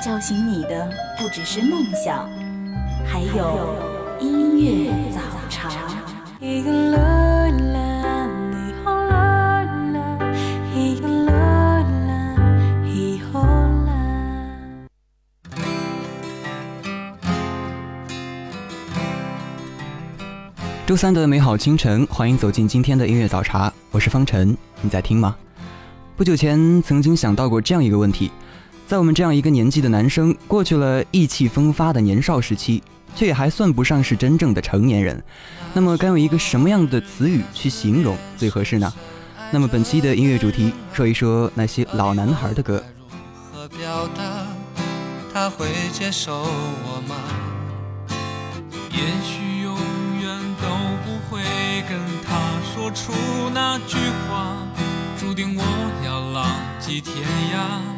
叫醒你的不只是梦想，还有音乐早茶。周三的美好清晨，欢迎走进今天的音乐早茶，我是方晨，你在听吗？不久前曾经想到过这样一个问题，在我们这样一个年纪的男生，过去了意气风发的年少时期，却也还算不上是真正的成年人，那么该用一个什么样的词语去形容最合适呢？那么本期的音乐主题，说一说那些老男孩的歌。他会接受我吗？也许永远都不会跟他说出那句话，注定我要浪迹天涯，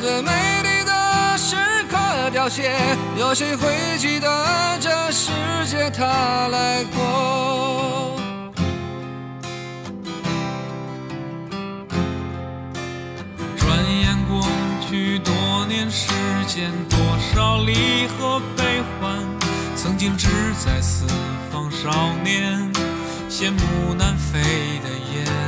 最美丽的时刻凋谢，有谁会记得这世界他来过？转眼过去多年时间，多少离合悲欢，曾经志在四方少年，羡慕南飞的雁。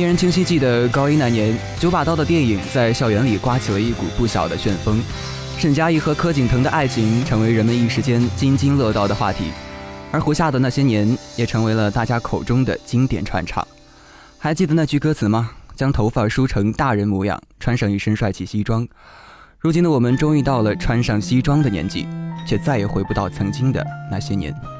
令人清晰记得高一那年，九把刀的电影在校园里刮起了一股不小的旋风，沈佳宜和柯景腾的爱情成为人们一时间津津乐道的话题，而胡夏的那些年也成为了大家口中的经典传唱。还记得那句歌词吗？将头发梳成大人模样，穿上一身帅气西装。如今的我们终于到了穿上西装的年纪，却再也回不到曾经的那些年。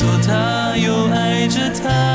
做他，又爱着他？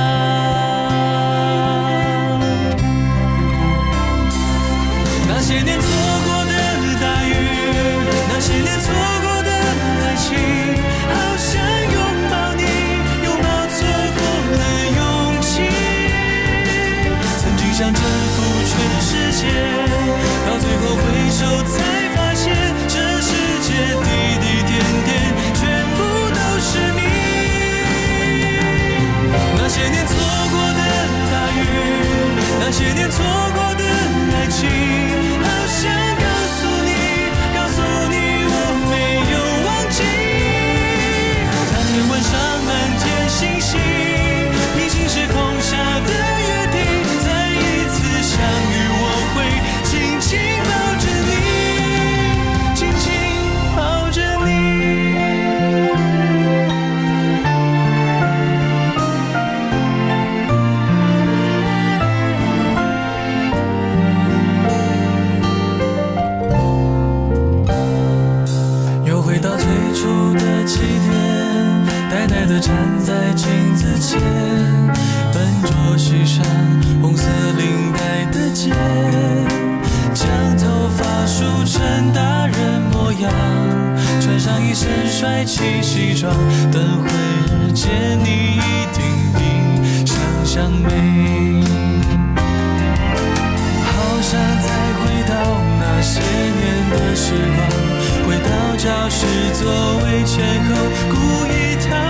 教室座位前后，故意逃。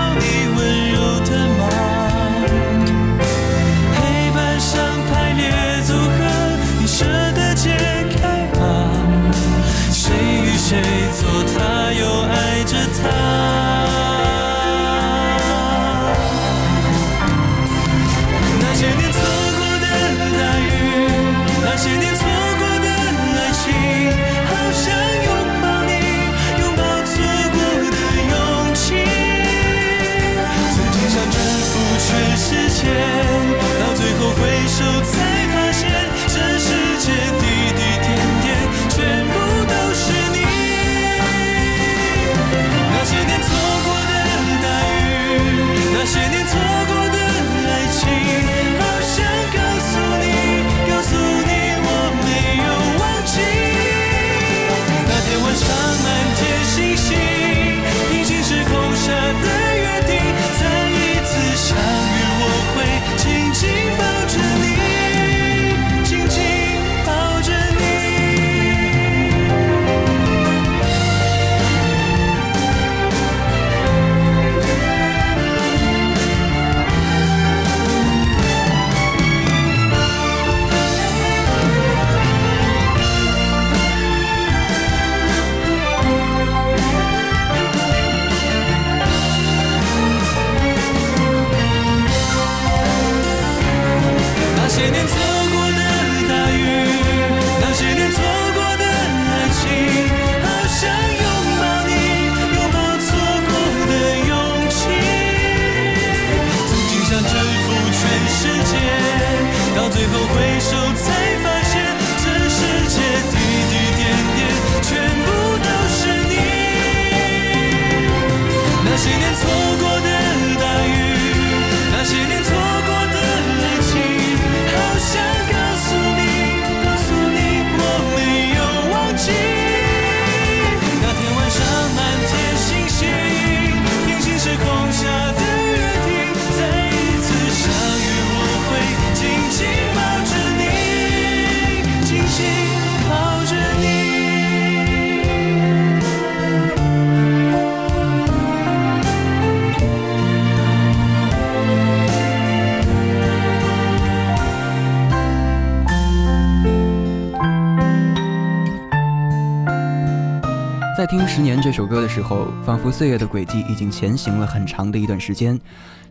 十年》这首歌的时候，仿佛岁月的轨迹已经前行了很长的一段时间，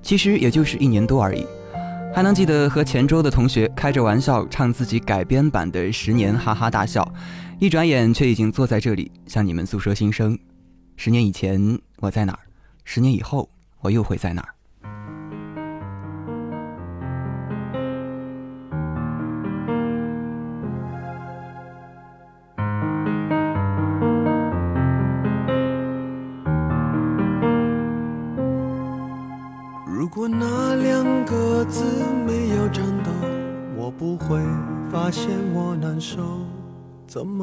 其实也就是一年多而已。还能记得和前桌的同学开着玩笑唱自己改编版的《十年》，哈哈大笑。一转眼却已经坐在这里向你们诉说心声。十年以前我在哪儿？十年以后我又会在哪儿？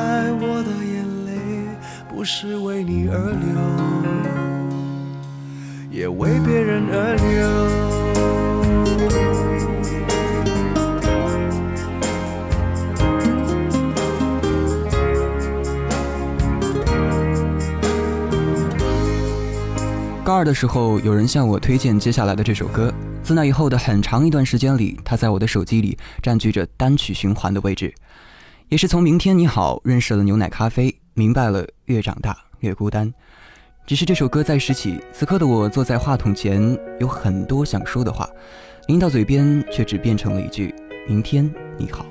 明白我的眼泪不是为你而流。也为别人而流。高二的时候，有人向我推荐接下来的这首歌。自那以后的很长一段时间里，它在我的手机里占据着单曲循环的位置。也是从《明天你好》认识了牛奶咖啡，明白了越长大越孤单。只是这首歌在拾起，此刻的我坐在话筒前，有很多想说的话，临到嘴边却只变成了一句“明天你好”。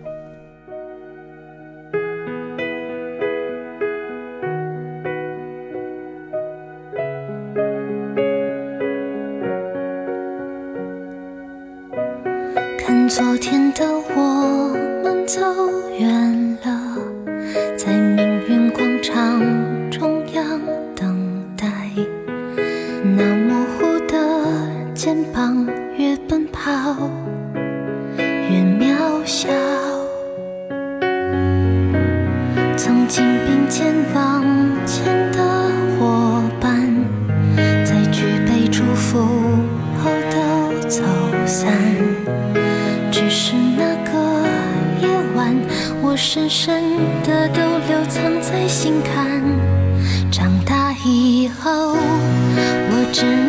后我只能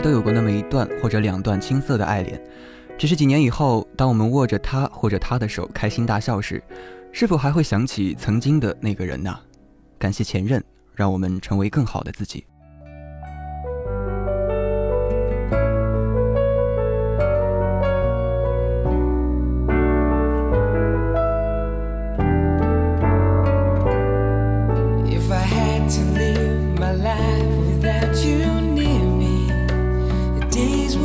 都有过那么一段或者两段青涩的爱恋，只是几年以后，当我们握着他或者她的手开心大笑时，是否还会想起曾经的那个人呢？感谢前任，让我们成为更好的自己。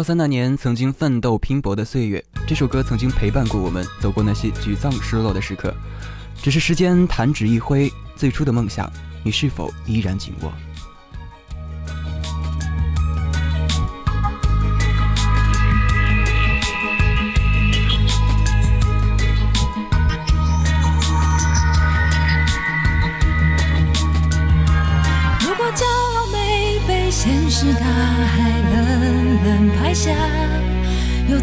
高三那年，曾经奋斗拼搏的岁月，这首歌曾经陪伴过我们，走过那些沮丧失落的时刻。只是时间弹指一挥，最初的梦想，你是否依然紧握？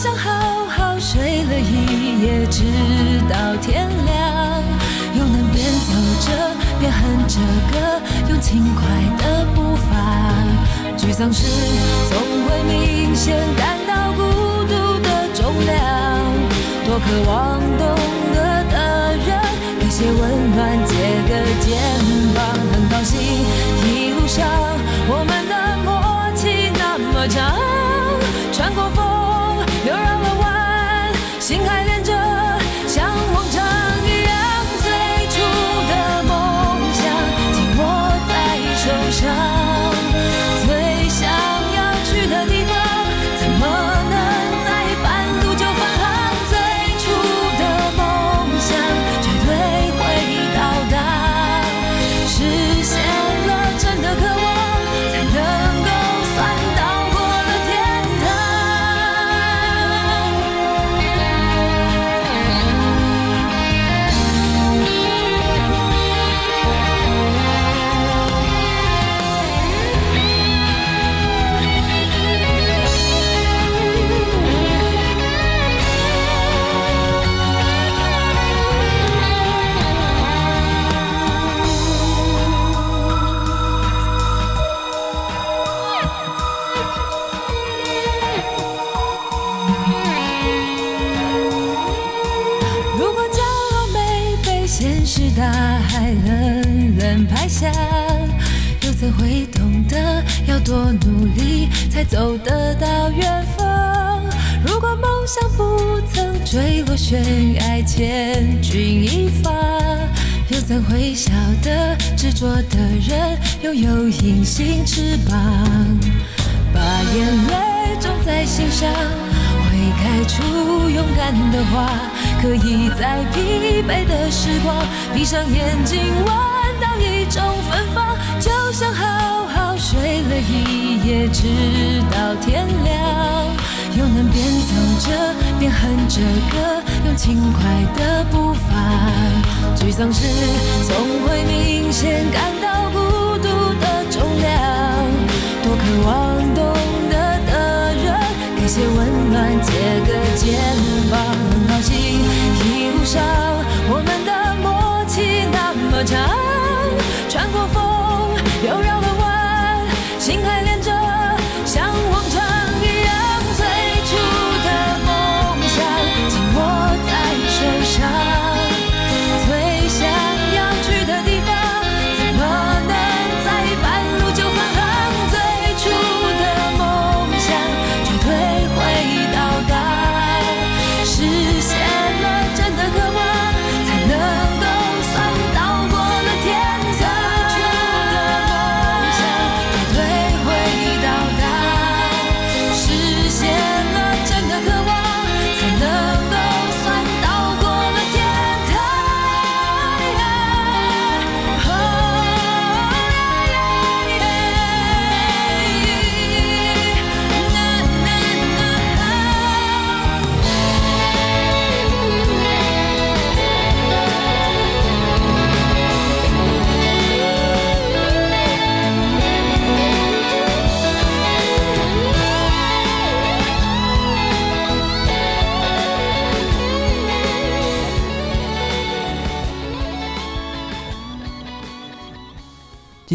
想好好睡了一夜，直到天亮，又能边走着边哼着歌，用轻快的步伐。沮丧时总会明悬崖，千钧一发，又怎会晓得执着的人拥有隐形翅膀？把眼泪种在心上，会开出勇敢的花，可以在疲惫的时光，闭上眼睛闻到一种芬芳，就像好好睡了一夜，直到天亮，又能边走着边哼着歌，用轻快的步伐。沮丧时总会明显感到孤独的重量，多渴望懂得的人给些温暖，借个肩膀。很高兴一路上我们的默契那么长，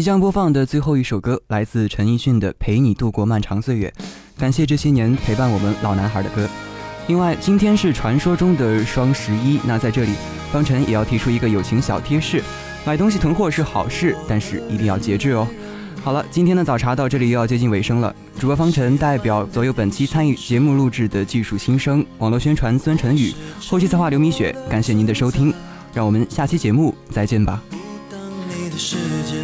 将播放的最后一首歌来自陈奕迅的《陪你度过漫长岁月》，感谢这些年陪伴我们老男孩的歌。另外，今天是传说中的双十一，那在这里，方晨也要提出一个友情小贴士：买东西囤货是好事，但是一定要节制哦。好了，今天的早茶到这里又要接近尾声了。主播方晨代表所有本期参与节目录制的技术新生、网络宣传孙晨宇、后期策划刘米雪，感谢您的收听，让我们下期节目再见吧当你的世界。